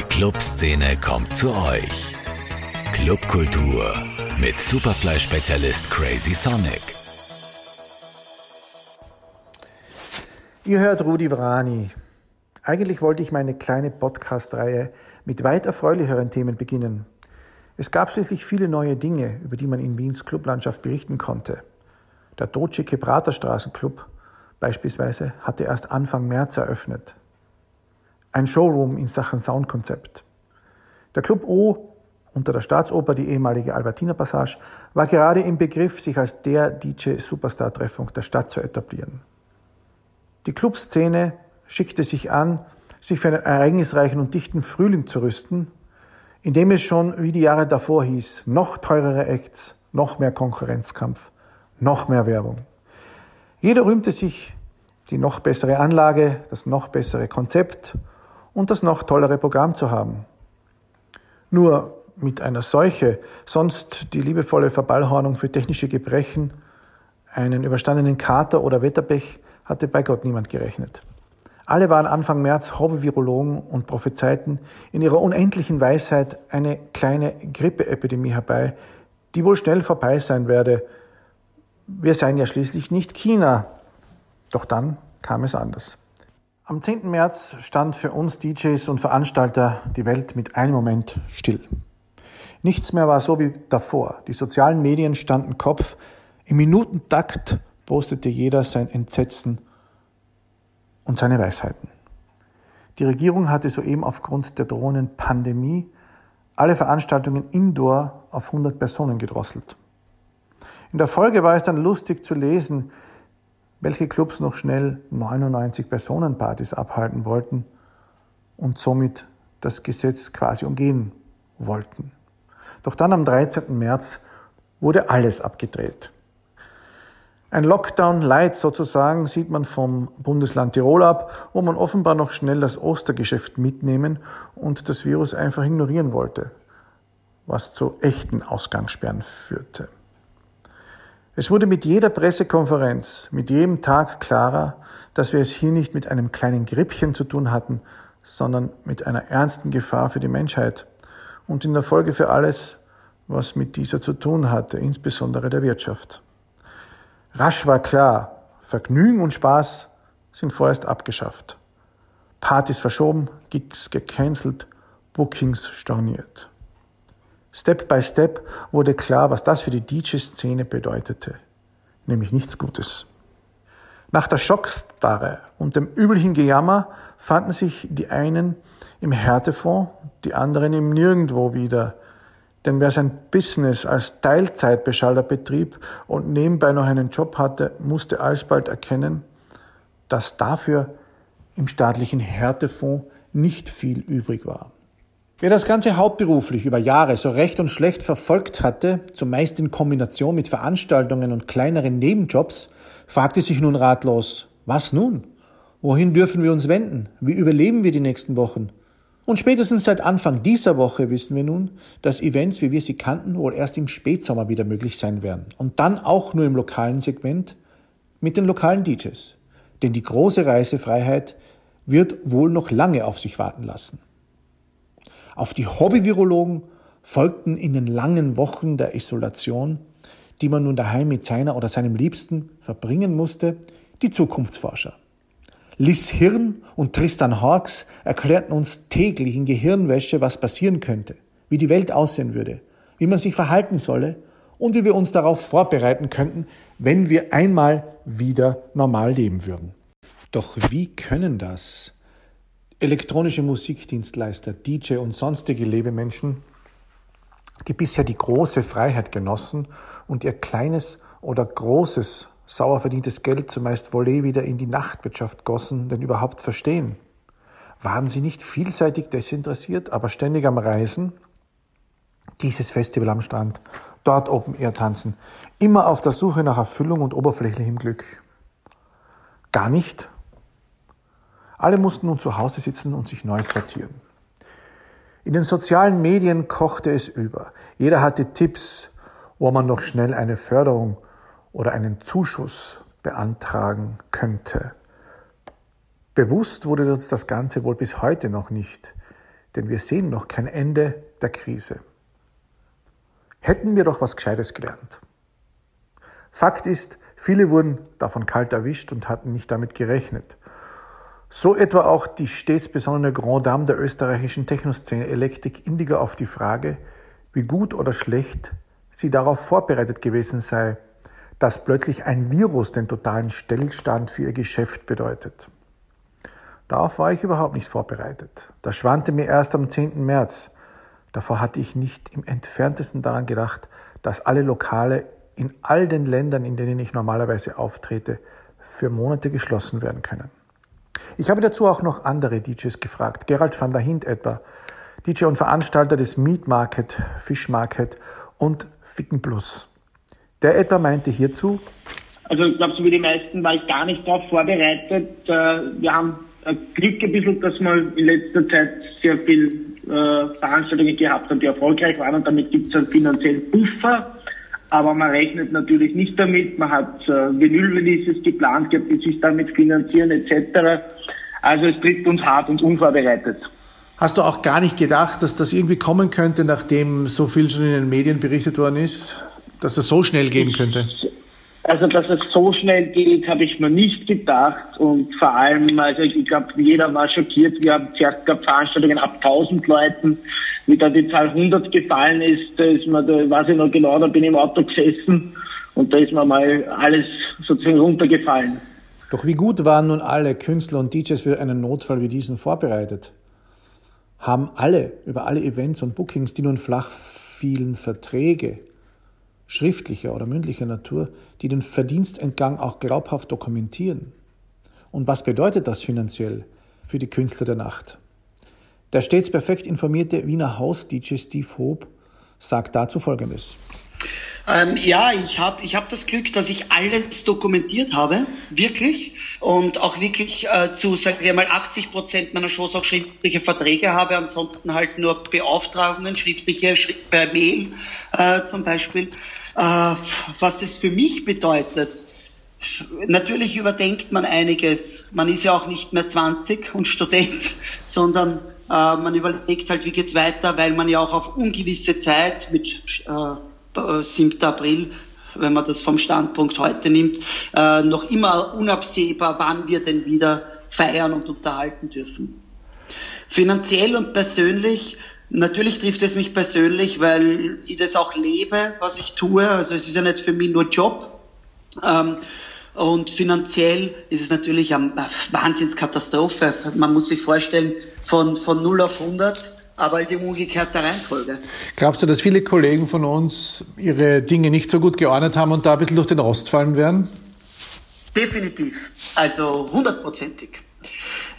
Die Clubszene kommt zu euch. Clubkultur mit Superfly-Spezialist Crazy Sonic. Ihr hört Rudi Vrani. Eigentlich wollte ich meine kleine Podcast-Reihe mit weit erfreulicheren Themen beginnen. Es gab schließlich viele neue Dinge, über die man in Wiens Clublandschaft berichten konnte. Der Dolce Praterstraßenclub beispielsweise hatte erst Anfang März eröffnet. Ein Showroom in Sachen Soundkonzept. Der Club O unter der Staatsoper, die ehemalige Albertina Passage, war gerade im Begriff, sich als der DJ-Superstar-Treffpunkt der Stadt zu etablieren. Die Clubszene schickte sich an, sich für einen ereignisreichen und dichten Frühling zu rüsten, indem es schon wie die Jahre davor hieß, noch teurere Acts, noch mehr Konkurrenzkampf, noch mehr Werbung. Jeder rühmte sich die noch bessere Anlage, das noch bessere Konzept und das noch tollere Programm zu haben. Nur mit einer Seuche, sonst die liebevolle Verballhornung für technische Gebrechen, einen überstandenen Kater oder Wetterbech hatte bei Gott niemand gerechnet. Alle waren Anfang März Hobby-Virologen und prophezeiten in ihrer unendlichen Weisheit eine kleine Grippeepidemie herbei, die wohl schnell vorbei sein werde. Wir seien ja schließlich nicht China. Doch dann kam es anders. Am 10. März stand für uns DJs und Veranstalter die Welt mit einem Moment still. Nichts mehr war so wie davor. Die sozialen Medien standen Kopf. Im Minutentakt postete jeder sein Entsetzen und seine Weisheiten. Die Regierung hatte soeben aufgrund der drohenden Pandemie alle Veranstaltungen indoor auf 100 Personen gedrosselt. In der Folge war es dann lustig zu lesen, welche Clubs noch schnell 99 Personen Partys abhalten wollten und somit das Gesetz quasi umgehen wollten. Doch dann am 13. März wurde alles abgedreht. Ein Lockdown Light sozusagen sieht man vom Bundesland Tirol ab, wo man offenbar noch schnell das Ostergeschäft mitnehmen und das Virus einfach ignorieren wollte, was zu echten Ausgangssperren führte. Es wurde mit jeder Pressekonferenz, mit jedem Tag klarer, dass wir es hier nicht mit einem kleinen Grippchen zu tun hatten, sondern mit einer ernsten Gefahr für die Menschheit und in der Folge für alles, was mit dieser zu tun hatte, insbesondere der Wirtschaft. Rasch war klar, Vergnügen und Spaß sind vorerst abgeschafft. Partys verschoben, Gigs gecancelt, Bookings storniert. Step by Step wurde klar, was das für die DJ-Szene bedeutete, nämlich nichts Gutes. Nach der Schockstarre und dem üblichen Gejammer fanden sich die einen im Härtefonds, die anderen im Nirgendwo wieder. Denn wer sein Business als Teilzeitbeschalter betrieb und nebenbei noch einen Job hatte, musste alsbald erkennen, dass dafür im staatlichen Härtefonds nicht viel übrig war. Wer das Ganze hauptberuflich über Jahre so recht und schlecht verfolgt hatte, zumeist in Kombination mit Veranstaltungen und kleineren Nebenjobs, fragte sich nun ratlos, was nun? Wohin dürfen wir uns wenden? Wie überleben wir die nächsten Wochen? Und spätestens seit Anfang dieser Woche wissen wir nun, dass Events, wie wir sie kannten, wohl erst im Spätsommer wieder möglich sein werden. Und dann auch nur im lokalen Segment mit den lokalen DJs. Denn die große Reisefreiheit wird wohl noch lange auf sich warten lassen. Auf die Hobby-Virologen folgten in den langen Wochen der Isolation, die man nun daheim mit seiner oder seinem Liebsten verbringen musste, die Zukunftsforscher. Liz Hirn und Tristan Hawks erklärten uns täglich in Gehirnwäsche, was passieren könnte, wie die Welt aussehen würde, wie man sich verhalten solle und wie wir uns darauf vorbereiten könnten, wenn wir einmal wieder normal leben würden. Doch wie können das elektronische Musikdienstleister, DJ und sonstige Lebemenschen, die bisher die große Freiheit genossen und ihr kleines oder großes sauer verdientes Geld zumeist Volley wieder in die Nachtwirtschaft gossen, denn überhaupt verstehen? Waren sie nicht vielseitig desinteressiert, aber ständig am Reisen? Dieses Festival am Strand, dort Open Air tanzen, immer auf der Suche nach Erfüllung und oberflächlichem Glück. Gar nicht alle mussten nun zu Hause sitzen und sich neu sortieren. In den sozialen Medien kochte es über. Jeder hatte Tipps, wo man noch schnell eine Förderung oder einen Zuschuss beantragen könnte. Bewusst wurde uns das Ganze wohl bis heute noch nicht. denn wir sehen noch kein Ende der Krise. Hätten wir doch was Gescheites gelernt. Fakt ist, viele wurden davon kalt erwischt und hatten nicht damit gerechnet. So etwa auch die stets besonnene Grand Dame der österreichischen Technoszene Electric Indigo auf die Frage, wie gut oder schlecht sie darauf vorbereitet gewesen sei, dass plötzlich ein Virus den totalen Stillstand für ihr Geschäft bedeutet. Darauf war ich überhaupt nicht vorbereitet. Das schwante mir erst am 10. März. Davor hatte ich nicht im entferntesten daran gedacht, dass alle Lokale in all den Ländern, in denen ich normalerweise auftrete, für Monate geschlossen werden können. Ich habe dazu auch noch andere DJs gefragt. Gerald van der Hint etwa, DJ und Veranstalter des Meat Market, Fish Market und Ficken Plus. Der etwa meinte hierzu, also ich glaube, so wie die meisten war ich gar nicht darauf vorbereitet. Äh, wir haben Glück ein bisschen, dass wir in letzter Zeit sehr viel äh, Veranstaltungen gehabt haben, die erfolgreich waren und damit gibt es einen finanziellen Puffer. Aber man rechnet natürlich nicht damit. Man hat äh, Vinyl-Releases geplant gehabt, die sich damit finanzieren etc. Also es trifft uns hart und unvorbereitet. Hast du auch gar nicht gedacht, dass das irgendwie kommen könnte, nachdem so viel schon in den Medien berichtet worden ist, dass das so schnell gehen könnte? Also, dass es so schnell geht, habe ich mir nicht gedacht. Und vor allem, also ich glaube, jeder war schockiert. Wir haben zuerst gehabt Veranstaltungen ab 1000 Leuten. Wie da die Zahl 100 gefallen ist, da ist mir, da weiß ich noch genau, da bin ich im Auto gesessen und da ist mir mal alles sozusagen runtergefallen. Doch wie gut waren nun alle Künstler und DJs für einen Notfall wie diesen vorbereitet? Haben alle über alle Events und Bookings, die nun flach fielen, Verträge, schriftlicher oder mündlicher Natur, die den Verdienstentgang auch glaubhaft dokumentieren? Und was bedeutet das finanziell für die Künstler der Nacht? Der stets perfekt informierte Wiener Haus-DJ Steve Hope sagt dazu Folgendes. Ähm, ja, ich habe ich hab das Glück, dass ich alles dokumentiert habe, wirklich. Und auch wirklich äh, zu, sagen wir mal, 80 Prozent meiner Shows auch schriftliche Verträge habe. Ansonsten halt nur Beauftragungen, schriftliche, schrift per Mail äh, zum Beispiel. Äh, was das für mich bedeutet, Natürlich überdenkt man einiges. Man ist ja auch nicht mehr 20 und Student, sondern äh, man überlegt halt, wie geht's weiter, weil man ja auch auf ungewisse Zeit mit äh, 7. April wenn man das vom Standpunkt heute nimmt, äh, noch immer unabsehbar, wann wir denn wieder feiern und unterhalten dürfen. Finanziell und persönlich, natürlich trifft es mich persönlich, weil ich das auch lebe, was ich tue. Also es ist ja nicht für mich nur Job. Ähm, und finanziell ist es natürlich eine Wahnsinnskatastrophe. Man muss sich vorstellen, von, von 0 auf 100, aber halt in umgekehrter Reihenfolge. Glaubst du, dass viele Kollegen von uns ihre Dinge nicht so gut geordnet haben und da ein bisschen durch den Rost fallen werden? Definitiv. Also hundertprozentig.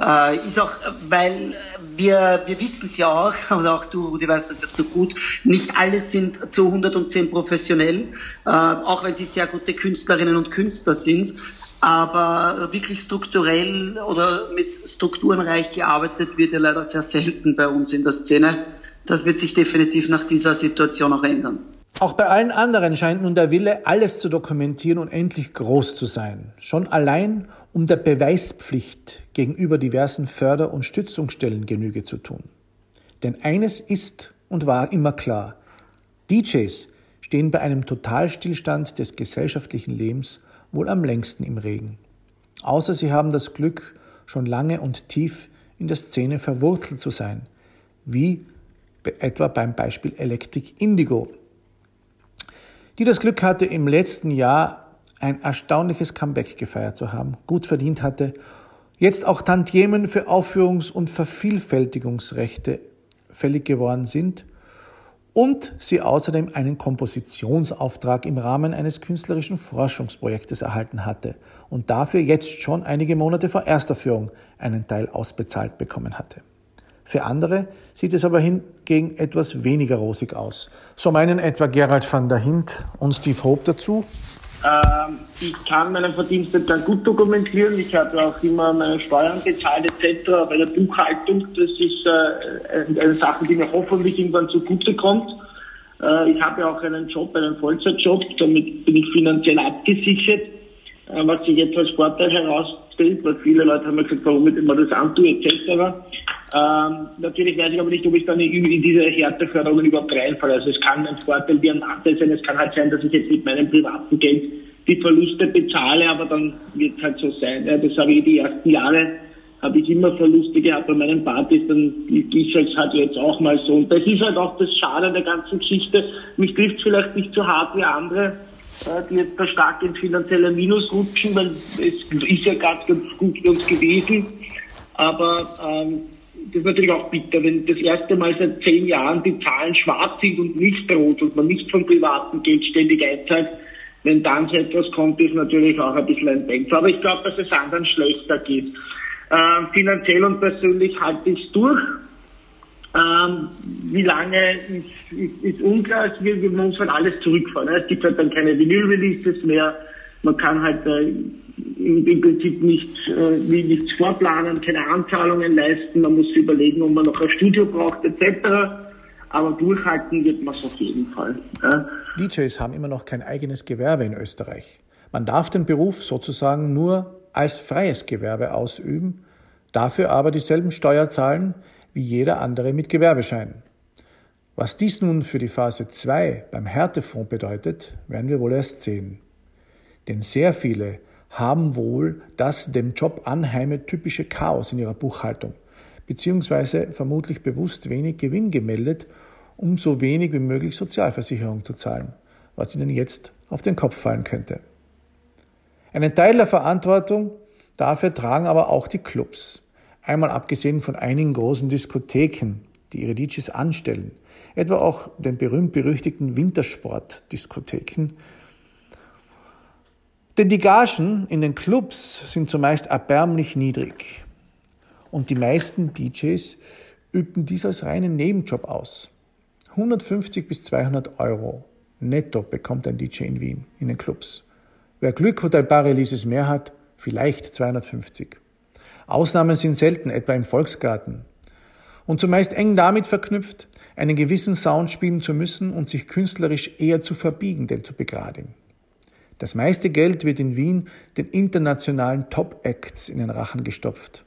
Äh, ist auch, weil wir, wir wissen es ja auch, und auch du, Rudi, weißt das ja zu gut, nicht alle sind zu 110 professionell, äh, auch wenn sie sehr gute Künstlerinnen und Künstler sind. Aber wirklich strukturell oder mit Strukturen reich gearbeitet wird ja leider sehr selten bei uns in der Szene. Das wird sich definitiv nach dieser Situation auch ändern. Auch bei allen anderen scheint nun der Wille, alles zu dokumentieren und endlich groß zu sein. Schon allein, um der Beweispflicht gegenüber diversen Förder- und Stützungsstellen Genüge zu tun. Denn eines ist und war immer klar. DJs stehen bei einem Totalstillstand des gesellschaftlichen Lebens wohl am längsten im Regen. Außer sie haben das Glück, schon lange und tief in der Szene verwurzelt zu sein, wie etwa beim Beispiel Electric Indigo, die das Glück hatte, im letzten Jahr ein erstaunliches Comeback gefeiert zu haben, gut verdient hatte, jetzt auch Tantiemen für Aufführungs- und Vervielfältigungsrechte fällig geworden sind und sie außerdem einen Kompositionsauftrag im Rahmen eines künstlerischen Forschungsprojektes erhalten hatte und dafür jetzt schon einige Monate vor Ersterführung einen Teil ausbezahlt bekommen hatte. Für andere sieht es aber hingegen etwas weniger rosig aus. So meinen etwa Gerald van der Hint und Steve Hope dazu. Ähm, ich kann meinen Verdienst dann gut dokumentieren. Ich habe auch immer meine Steuern bezahlt etc. Bei der Buchhaltung, das ist äh, eine Sache, die mir hoffentlich irgendwann zugute kommt. Äh, ich habe auch einen Job, einen Vollzeitjob, damit bin ich finanziell abgesichert, äh, was sich jetzt als Vorteil herausstellt, weil viele Leute haben mir gesagt, warum ich immer das antue etc. Ähm, natürlich weiß ich aber nicht, ob ich dann in, diese Härteförderungen überhaupt reinfalle. Also es kann ein Vorteil wie ein Nachteil sein. Es kann halt sein, dass ich jetzt mit meinem privaten Geld die Verluste bezahle, aber dann wird es halt so sein. Ja, das habe ich die ersten Jahre habe ich immer Verluste gehabt bei meinen Partys, dann ist es halt jetzt auch mal so. Und das ist halt auch das Schade an der ganzen Geschichte. Mich trifft vielleicht nicht so hart wie andere, äh, die jetzt da stark ins finanzielle Minus rutschen, weil es ist ja gerade ganz gut für uns gewesen. Aber ähm, das ist natürlich auch bitter, wenn das erste Mal seit zehn Jahren die Zahlen schwarz sind und nicht rot und man nicht von privatem Geld ständig einzahlt. Wenn dann so etwas kommt, ist natürlich auch ein bisschen ein Dämpfer. Aber ich glaube, dass es anderen schlechter geht. Ähm, finanziell und persönlich halte ich es durch. Ähm, wie lange ist, ist, ist unklar. Wir, wir müssen halt alles zurückfahren. Es gibt halt dann keine Vinyl-Releases mehr. Man kann halt äh, im, Prinzip nicht, äh, nichts vorplanen, keine Anzahlungen leisten. Man muss überlegen, ob man noch ein Studio braucht etc. Aber durchhalten wird man es auf jeden Fall. Ja. DJs haben immer noch kein eigenes Gewerbe in Österreich. Man darf den Beruf sozusagen nur als freies Gewerbe ausüben, dafür aber dieselben Steuer zahlen wie jeder andere mit Gewerbeschein. Was dies nun für die Phase 2 beim Härtefonds bedeutet, werden wir wohl erst sehen. Denn sehr viele haben wohl das dem Job anheime typische Chaos in ihrer Buchhaltung, beziehungsweise vermutlich bewusst wenig Gewinn gemeldet, um so wenig wie möglich Sozialversicherung zu zahlen, was ihnen jetzt auf den Kopf fallen könnte. Einen Teil der Verantwortung dafür tragen aber auch die Clubs. Einmal abgesehen von einigen großen Diskotheken, die ihre DJs anstellen, etwa auch den berühmt-berüchtigten Wintersport-Diskotheken. Denn die Gagen in den Clubs sind zumeist erbärmlich niedrig. Und die meisten DJs übten dies als reinen Nebenjob aus. 150 bis 200 Euro netto bekommt ein DJ in Wien in den Clubs. Wer Glück und ein paar Releases mehr hat, vielleicht 250. Ausnahmen sind selten, etwa im Volksgarten. Und zumeist eng damit verknüpft, einen gewissen Sound spielen zu müssen und sich künstlerisch eher zu verbiegen, denn zu begradigen. Das meiste Geld wird in Wien den internationalen Top-Acts in den Rachen gestopft,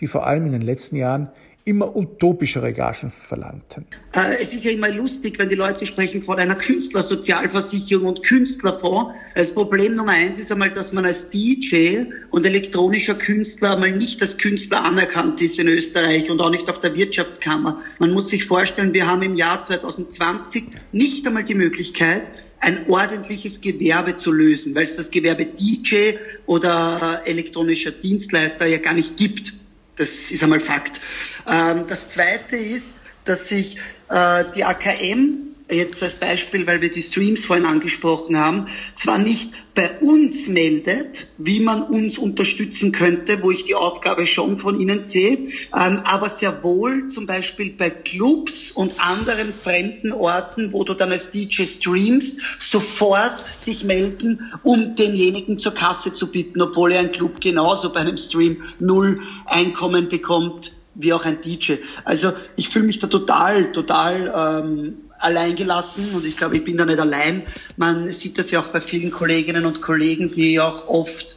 die vor allem in den letzten Jahren immer utopischere Gagen verlangten. Äh, es ist ja immer lustig, wenn die Leute sprechen von einer Künstlersozialversicherung und Künstlerfonds. Das Problem Nummer eins ist einmal, dass man als DJ und elektronischer Künstler einmal nicht als Künstler anerkannt ist in Österreich und auch nicht auf der Wirtschaftskammer. Man muss sich vorstellen, wir haben im Jahr 2020 nicht einmal die Möglichkeit, ein ordentliches Gewerbe zu lösen, weil es das Gewerbe DJ oder elektronischer Dienstleister ja gar nicht gibt. Das ist einmal Fakt. Ähm, das Zweite ist, dass sich äh, die AKM, jetzt als Beispiel, weil wir die Streams vorhin angesprochen haben, zwar nicht bei uns meldet, wie man uns unterstützen könnte, wo ich die Aufgabe schon von Ihnen sehe, ähm, aber sehr wohl zum Beispiel bei Clubs und anderen fremden Orten, wo du dann als DJ streamst, sofort sich melden, um denjenigen zur Kasse zu bitten, obwohl ja ein Club genauso bei einem Stream null Einkommen bekommt wie auch ein DJ. Also ich fühle mich da total, total ähm, allein gelassen und ich glaube, ich bin da nicht allein. Man sieht das ja auch bei vielen Kolleginnen und Kollegen, die auch oft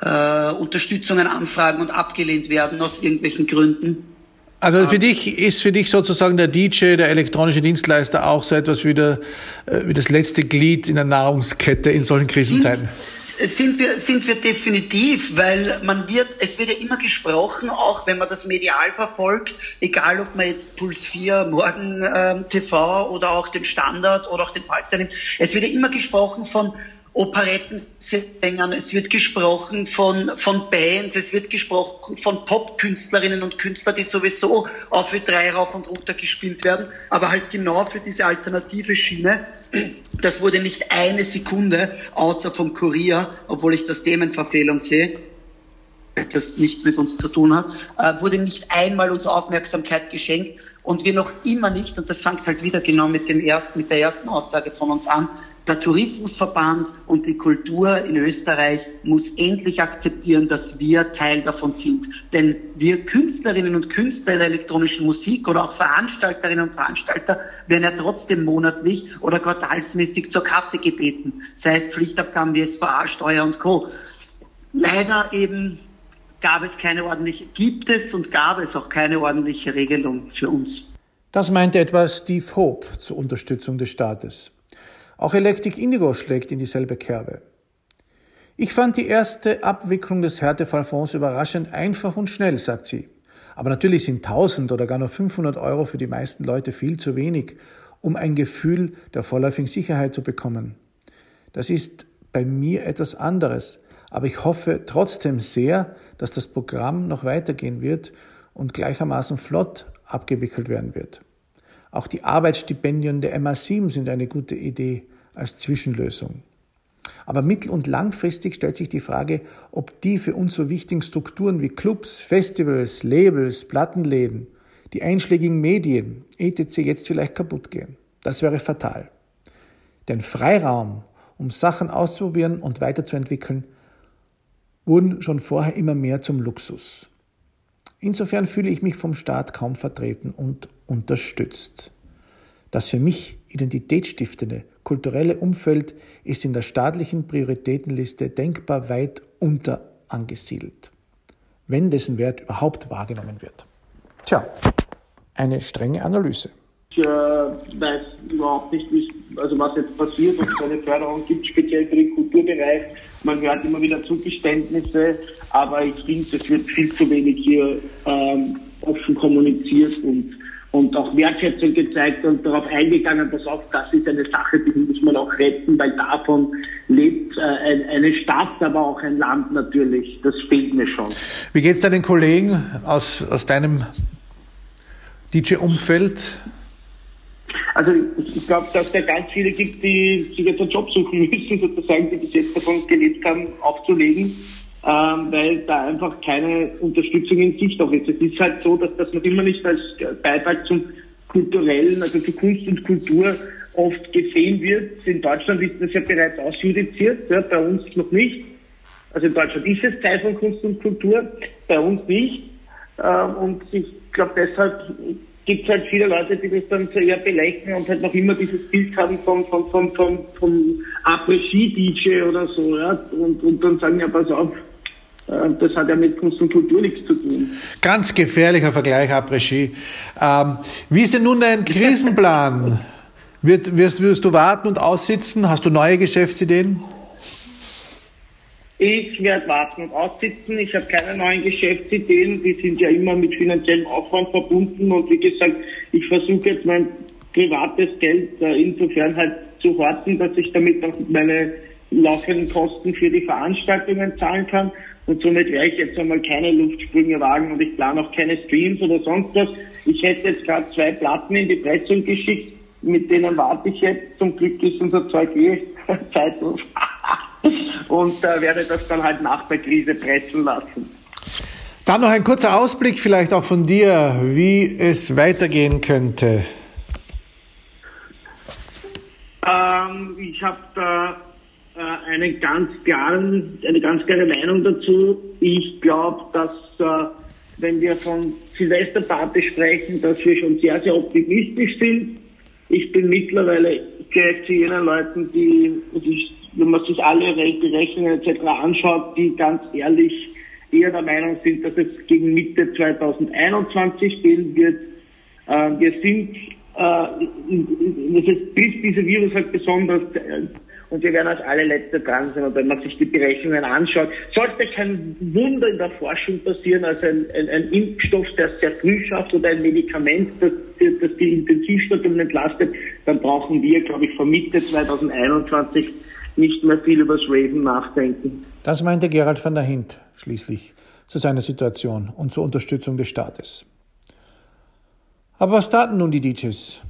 äh, Unterstützungen anfragen und abgelehnt werden aus irgendwelchen Gründen. Also für dich ist für dich sozusagen der DJ, der elektronische Dienstleister auch so etwas wie, der, äh, wie das letzte Glied in der Nahrungskette in solchen Krisenzeiten? Sind, sind, wir, sind wir definitiv, weil man wird, es wird ja immer gesprochen, auch wenn man das medial verfolgt, egal ob man jetzt Puls 4, Morgen ähm, TV oder auch den Standard oder auch den Falter nimmt, es wird ja immer gesprochen von Operettensängern, es wird gesprochen von, von Bands, es wird gesprochen von Popkünstlerinnen und Künstlern, die sowieso auf Ö3 rauf und runter gespielt werden, aber halt genau für diese alternative Schiene. Das wurde nicht eine Sekunde, außer vom Kurier, obwohl ich das Themenverfehlung sehe, das nichts mit uns zu tun hat, äh, wurde nicht einmal uns Aufmerksamkeit geschenkt und wir noch immer nicht, und das fängt halt wieder genau mit dem ersten, mit der ersten Aussage von uns an, der Tourismusverband und die Kultur in Österreich muss endlich akzeptieren, dass wir Teil davon sind. Denn wir Künstlerinnen und Künstler der elektronischen Musik oder auch Veranstalterinnen und Veranstalter werden ja trotzdem monatlich oder quartalsmäßig zur Kasse gebeten. Sei es Pflichtabgaben wie SVA, Steuer und Co. Leider eben gab es keine ordentliche, gibt es und gab es auch keine ordentliche Regelung für uns. Das meinte etwa Steve Hope zur Unterstützung des Staates. Auch Electric Indigo schlägt in dieselbe Kerbe. Ich fand die erste Abwicklung des Härtefallfonds überraschend einfach und schnell, sagt sie. Aber natürlich sind 1000 oder gar nur 500 Euro für die meisten Leute viel zu wenig, um ein Gefühl der vorläufigen Sicherheit zu bekommen. Das ist bei mir etwas anderes, aber ich hoffe trotzdem sehr, dass das Programm noch weitergehen wird und gleichermaßen flott abgewickelt werden wird. Auch die Arbeitsstipendien der MA7 sind eine gute Idee als Zwischenlösung. Aber mittel- und langfristig stellt sich die Frage, ob die für uns so wichtigen Strukturen wie Clubs, Festivals, Labels, Plattenläden, die einschlägigen Medien, etc. jetzt vielleicht kaputt gehen. Das wäre fatal. Denn Freiraum, um Sachen auszuprobieren und weiterzuentwickeln, wurden schon vorher immer mehr zum Luxus. Insofern fühle ich mich vom Staat kaum vertreten und unterstützt. Das für mich identitätsstiftende kulturelle Umfeld ist in der staatlichen Prioritätenliste denkbar weit unter angesiedelt, wenn dessen Wert überhaupt wahrgenommen wird. Tja, eine strenge Analyse. Ich äh, weiß überhaupt nicht, also was jetzt passiert, ob es eine Förderung gibt, speziell für den Kulturbereich. Man hört immer wieder Zugeständnisse, aber ich finde, es wird viel zu wenig hier ähm, offen kommuniziert und und auch Wertschätzung gezeigt und darauf eingegangen, dass auch das ist eine Sache, die muss man auch retten, weil davon lebt äh, eine Stadt, aber auch ein Land natürlich. Das fehlt mir schon. Wie geht es deinen Kollegen aus, aus deinem DJ-Umfeld? Also ich, ich glaube, dass es ganz viele gibt, die sich jetzt einen Job suchen müssen, sozusagen, die bis jetzt davon gelebt haben, aufzulegen ähm, weil da einfach keine Unterstützung in Sicht auch ist. Es ist halt so, dass das noch immer nicht als Beitrag zum kulturellen, also zu Kunst und Kultur oft gesehen wird. In Deutschland ist das ja bereits ausjudiziert, ja, bei uns noch nicht. Also in Deutschland ist es Teil von Kunst und Kultur, bei uns nicht. Ähm, und ich glaube, deshalb gibt es halt viele Leute, die das dann so eher belächeln und halt noch immer dieses Bild haben vom, vom, vom, vom, vom Après-Ski-DJ oder so, ja, und, und dann sagen, ja, pass auf, äh, das hat ja mit Kunst und Kultur nichts zu tun. Ganz gefährlicher Vergleich, Après-Ski. Ähm, wie ist denn nun dein Krisenplan? Wird, wirst, wirst du warten und aussitzen? Hast du neue Geschäftsideen? Ich werde warten und aussitzen. Ich habe keine neuen Geschäftsideen. Die sind ja immer mit finanziellem Aufwand verbunden. Und wie gesagt, ich versuche jetzt mein privates Geld äh, insofern halt zu horten, dass ich damit auch meine laufenden Kosten für die Veranstaltungen zahlen kann. Und somit werde ich jetzt einmal keine Luftsprünge wagen und ich plane auch keine Streams oder sonst was. Ich hätte jetzt gerade zwei Platten in die Pressung geschickt, mit denen warte ich jetzt. Zum Glück ist unser Zeug eh zeitlos. Und äh, werde das dann halt nach der Krise pressen lassen. Dann noch ein kurzer Ausblick vielleicht auch von dir, wie es weitergehen könnte. Ähm, ich habe da äh, eine ganz klaren, eine ganz klare Meinung dazu. Ich glaube, dass äh, wenn wir von Silvesterparty sprechen, dass wir schon sehr, sehr optimistisch sind. Ich bin mittlerweile gleich zu jenen Leuten, die, die wenn man sich alle Rechnungen etc. anschaut, die ganz ehrlich eher der Meinung sind, dass es gegen Mitte 2021 gehen wird. Äh, wir sind, äh, das ist dieser Virus halt besonders und wir werden als allerletzte dran sein. Und wenn man sich die Berechnungen anschaut, sollte kein Wunder in der Forschung passieren, also ein, ein, ein Impfstoff, der sehr früh schafft oder ein Medikament, das, das die Intensivstationen entlastet, dann brauchen wir, glaube ich, von Mitte 2021 nicht mehr viel über Raven nachdenken. Das meinte Gerald van der Hint schließlich zu seiner Situation und zur Unterstützung des Staates. Aber was taten nun die DJs?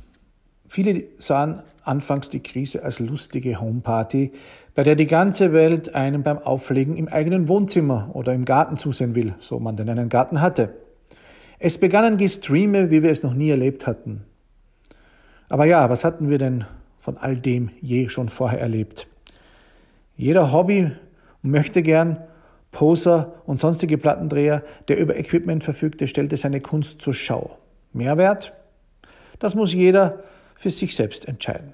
Viele sahen anfangs die Krise als lustige Homeparty, bei der die ganze Welt einem beim Auflegen im eigenen Wohnzimmer oder im Garten zusehen will, so man denn einen Garten hatte. Es begannen Gestreame, wie wir es noch nie erlebt hatten. Aber ja, was hatten wir denn von all dem je schon vorher erlebt? Jeder Hobby möchte gern Poser und sonstige Plattendreher, der über Equipment verfügte, stellte seine Kunst zur Schau. Mehrwert? Das muss jeder für sich selbst entscheiden.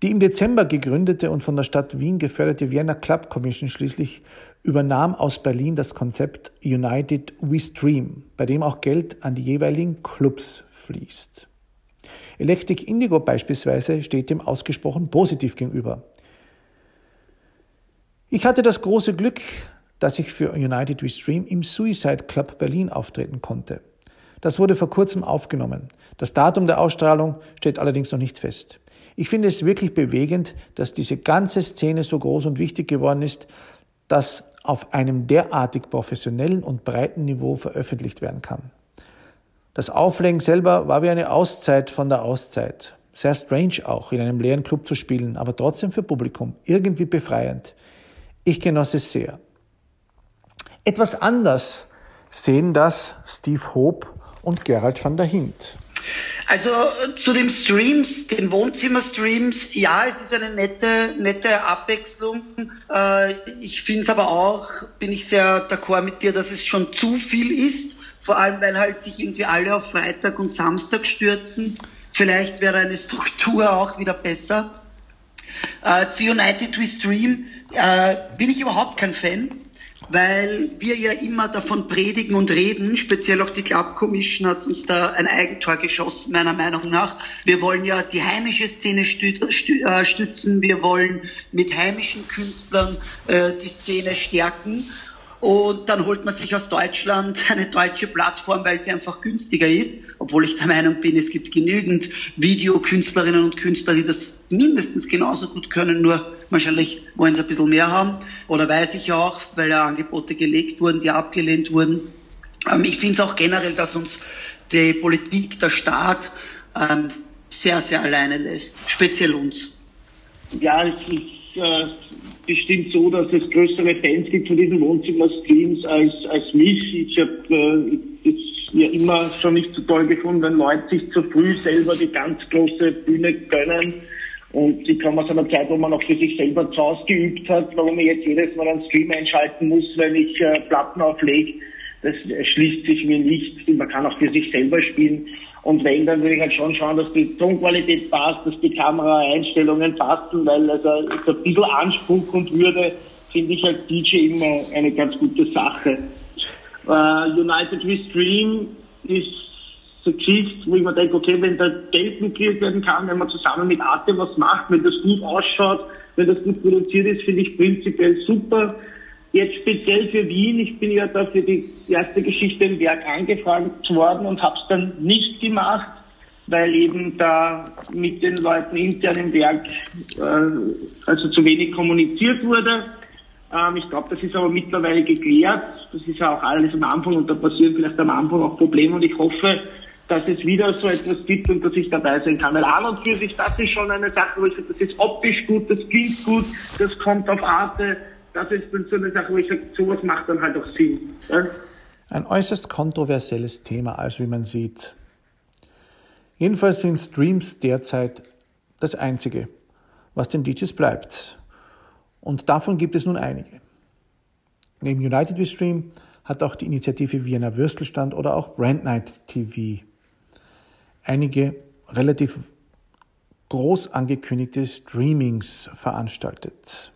Die im Dezember gegründete und von der Stadt Wien geförderte Vienna Club Commission schließlich übernahm aus Berlin das Konzept United We Stream, bei dem auch Geld an die jeweiligen Clubs fließt. Electric Indigo beispielsweise steht dem ausgesprochen positiv gegenüber. Ich hatte das große Glück, dass ich für United We Stream im Suicide Club Berlin auftreten konnte. Das wurde vor kurzem aufgenommen. Das Datum der Ausstrahlung steht allerdings noch nicht fest. Ich finde es wirklich bewegend, dass diese ganze Szene so groß und wichtig geworden ist, dass auf einem derartig professionellen und breiten Niveau veröffentlicht werden kann. Das Auflegen selber war wie eine Auszeit von der Auszeit. Sehr strange auch, in einem leeren Club zu spielen, aber trotzdem für Publikum. Irgendwie befreiend. Ich genoss es sehr. Etwas anders sehen das Steve Hope und Gerald van der Hint. Also zu den Streams, den Wohnzimmerstreams, ja, es ist eine nette, nette Abwechslung. Äh, ich finde es aber auch, bin ich sehr d'accord mit dir, dass es schon zu viel ist. Vor allem, weil halt sich irgendwie alle auf Freitag und Samstag stürzen. Vielleicht wäre eine Struktur auch wieder besser. Äh, zu United We Stream äh, bin ich überhaupt kein Fan weil wir ja immer davon predigen und reden, speziell auch die Club Commission hat uns da ein Eigentor geschossen, meiner Meinung nach. Wir wollen ja die heimische Szene äh, stützen, wir wollen mit heimischen Künstlern äh, die Szene stärken und dann holt man sich aus Deutschland eine deutsche Plattform, weil sie einfach günstiger ist. Obwohl ich der Meinung bin, es gibt genügend Videokünstlerinnen und Künstler, die das mindestens genauso gut können, nur wahrscheinlich wollen sie ein bisschen mehr haben. Oder weiß ich auch, weil ja Angebote gelegt wurden, die abgelehnt wurden. Ähm, ich finde es auch generell, dass uns die Politik, der Staat ähm, sehr, sehr alleine lässt. Speziell uns. Ja, ist äh, bestimmt so, dass es größere Fans gibt von diesen Wohnzimmer-Streams als, als mich. Ich habe äh, es ja immer schon nicht so toll gefunden, wenn Leute sich zu früh selber die ganz große Bühne gönnen. Und ich komme aus einer Zeit, wo man noch für sich selber zu Hause geübt hat, warum ich jetzt jedes Mal einen Stream einschalten muss, wenn ich äh, Platten auflege. Das schließt sich mir nicht. Man kann auch für sich selber spielen. Und wenn, dann würde ich halt schon schauen, dass die Tonqualität passt, dass die Kameraeinstellungen passen, weil also so ein bisschen Anspruch und Würde finde ich als DJ immer eine ganz gute Sache. Uh, United We Stream ist so Geschichte, wo ich mir denke, okay, wenn da Geld gekriegt werden kann, wenn man zusammen mit Arte was macht, wenn das gut ausschaut, wenn das gut produziert ist, finde ich prinzipiell super. Jetzt speziell für Wien, ich bin ja da für die erste Geschichte im Werk angefragt worden und habe es dann nicht gemacht, weil eben da mit den Leuten intern im Werk äh, also zu wenig kommuniziert wurde. Ähm, ich glaube, das ist aber mittlerweile geklärt. Das ist ja auch alles am Anfang und da passieren vielleicht am Anfang auch Probleme und ich hoffe, dass es wieder so etwas gibt und dass ich dabei sein kann. Weil an und für sich, das ist schon eine Sache, wo ich sage, das ist optisch gut, das klingt gut, das kommt auf Arte das ist so eine Sache, wo ich sage, sowas macht dann halt auch Sinn. Ja? Ein äußerst kontroversielles Thema, als wie man sieht. Jedenfalls sind Streams derzeit das Einzige, was den DJs bleibt. Und davon gibt es nun einige. Neben United We Stream hat auch die Initiative Vienna Würstelstand oder auch Brand Night TV einige relativ groß angekündigte Streamings veranstaltet.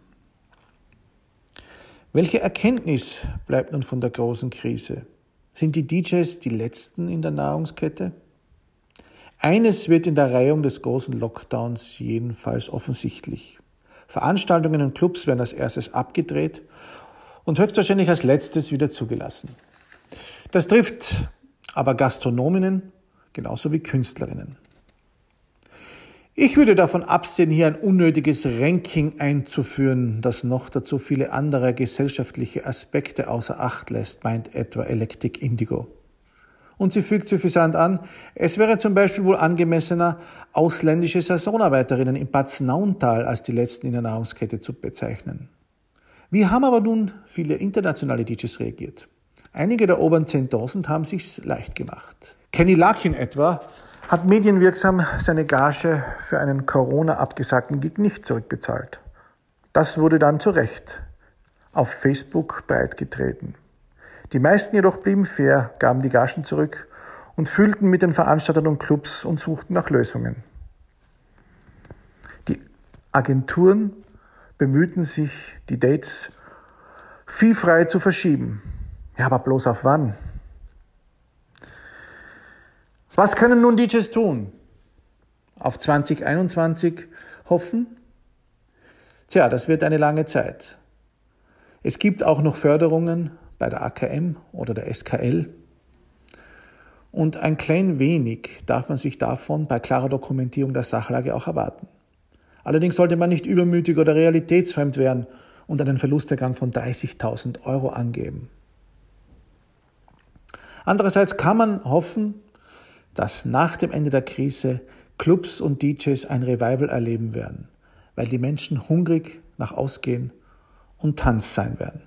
Welche Erkenntnis bleibt nun von der großen Krise? Sind die DJs die Letzten in der Nahrungskette? Eines wird in der Reihung des großen Lockdowns jedenfalls offensichtlich. Veranstaltungen und Clubs werden als erstes abgedreht und höchstwahrscheinlich als letztes wieder zugelassen. Das trifft aber Gastronominnen genauso wie Künstlerinnen. Ich würde davon absehen, hier ein unnötiges Ranking einzuführen, das noch dazu viele andere gesellschaftliche Aspekte außer Acht lässt, meint etwa Electric Indigo. Und sie fügt suffisant an, es wäre zum Beispiel wohl angemessener, ausländische Saisonarbeiterinnen im Bad Snauntal als die letzten in der Nahrungskette zu bezeichnen. Wie haben aber nun viele internationale DJs reagiert? Einige der oberen 10.000 haben sich's leicht gemacht. Kenny Larkin etwa hat medienwirksam seine Gage für einen Corona abgesagten Gig nicht zurückbezahlt. Das wurde dann zu Recht auf Facebook breitgetreten. Die meisten jedoch blieben fair, gaben die Gagen zurück und fühlten mit den Veranstaltern und Clubs und suchten nach Lösungen. Die Agenturen bemühten sich, die Dates viehfrei zu verschieben. Ja, aber bloß auf wann? Was können nun DJs tun? Auf 2021 hoffen? Tja, das wird eine lange Zeit. Es gibt auch noch Förderungen bei der AKM oder der SKL. Und ein klein wenig darf man sich davon bei klarer Dokumentierung der Sachlage auch erwarten. Allerdings sollte man nicht übermütig oder realitätsfremd werden und einen Verlustergang von 30.000 Euro angeben. Andererseits kann man hoffen, dass nach dem Ende der Krise Clubs und DJs ein Revival erleben werden, weil die Menschen hungrig nach Ausgehen und Tanz sein werden.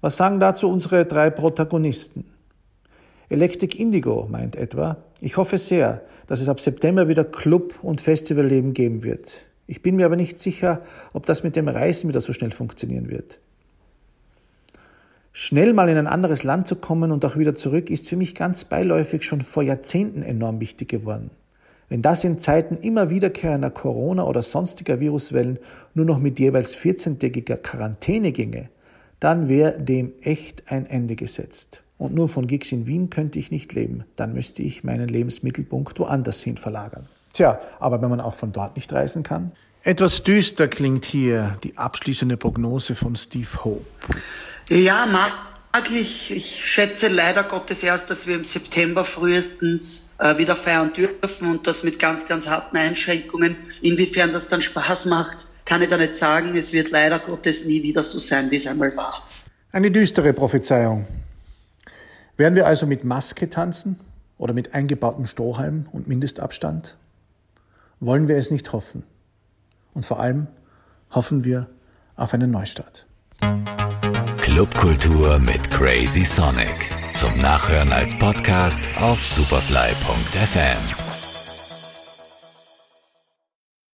Was sagen dazu unsere drei Protagonisten? Electric Indigo meint etwa, ich hoffe sehr, dass es ab September wieder Club- und Festivalleben geben wird. Ich bin mir aber nicht sicher, ob das mit dem Reisen wieder so schnell funktionieren wird. Schnell mal in ein anderes Land zu kommen und auch wieder zurück ist für mich ganz beiläufig schon vor Jahrzehnten enorm wichtig geworden. Wenn das in Zeiten immer wiederkehrender Corona- oder sonstiger Viruswellen nur noch mit jeweils 14-tägiger Quarantäne ginge, dann wäre dem echt ein Ende gesetzt. Und nur von Gigs in Wien könnte ich nicht leben. Dann müsste ich meinen Lebensmittelpunkt woanders hin verlagern. Tja, aber wenn man auch von dort nicht reisen kann? Etwas düster klingt hier die abschließende Prognose von Steve Hope. Ja, mag ich. Ich schätze leider Gottes erst, dass wir im September frühestens äh, wieder feiern dürfen und das mit ganz, ganz harten Einschränkungen. Inwiefern das dann Spaß macht, kann ich da nicht sagen. Es wird leider Gottes nie wieder so sein, wie es einmal war. Eine düstere Prophezeiung. Werden wir also mit Maske tanzen oder mit eingebautem Strohhalm und Mindestabstand? Wollen wir es nicht hoffen. Und vor allem hoffen wir auf einen Neustart. Clubkultur mit Crazy Sonic. Zum Nachhören als Podcast auf superfly.fm.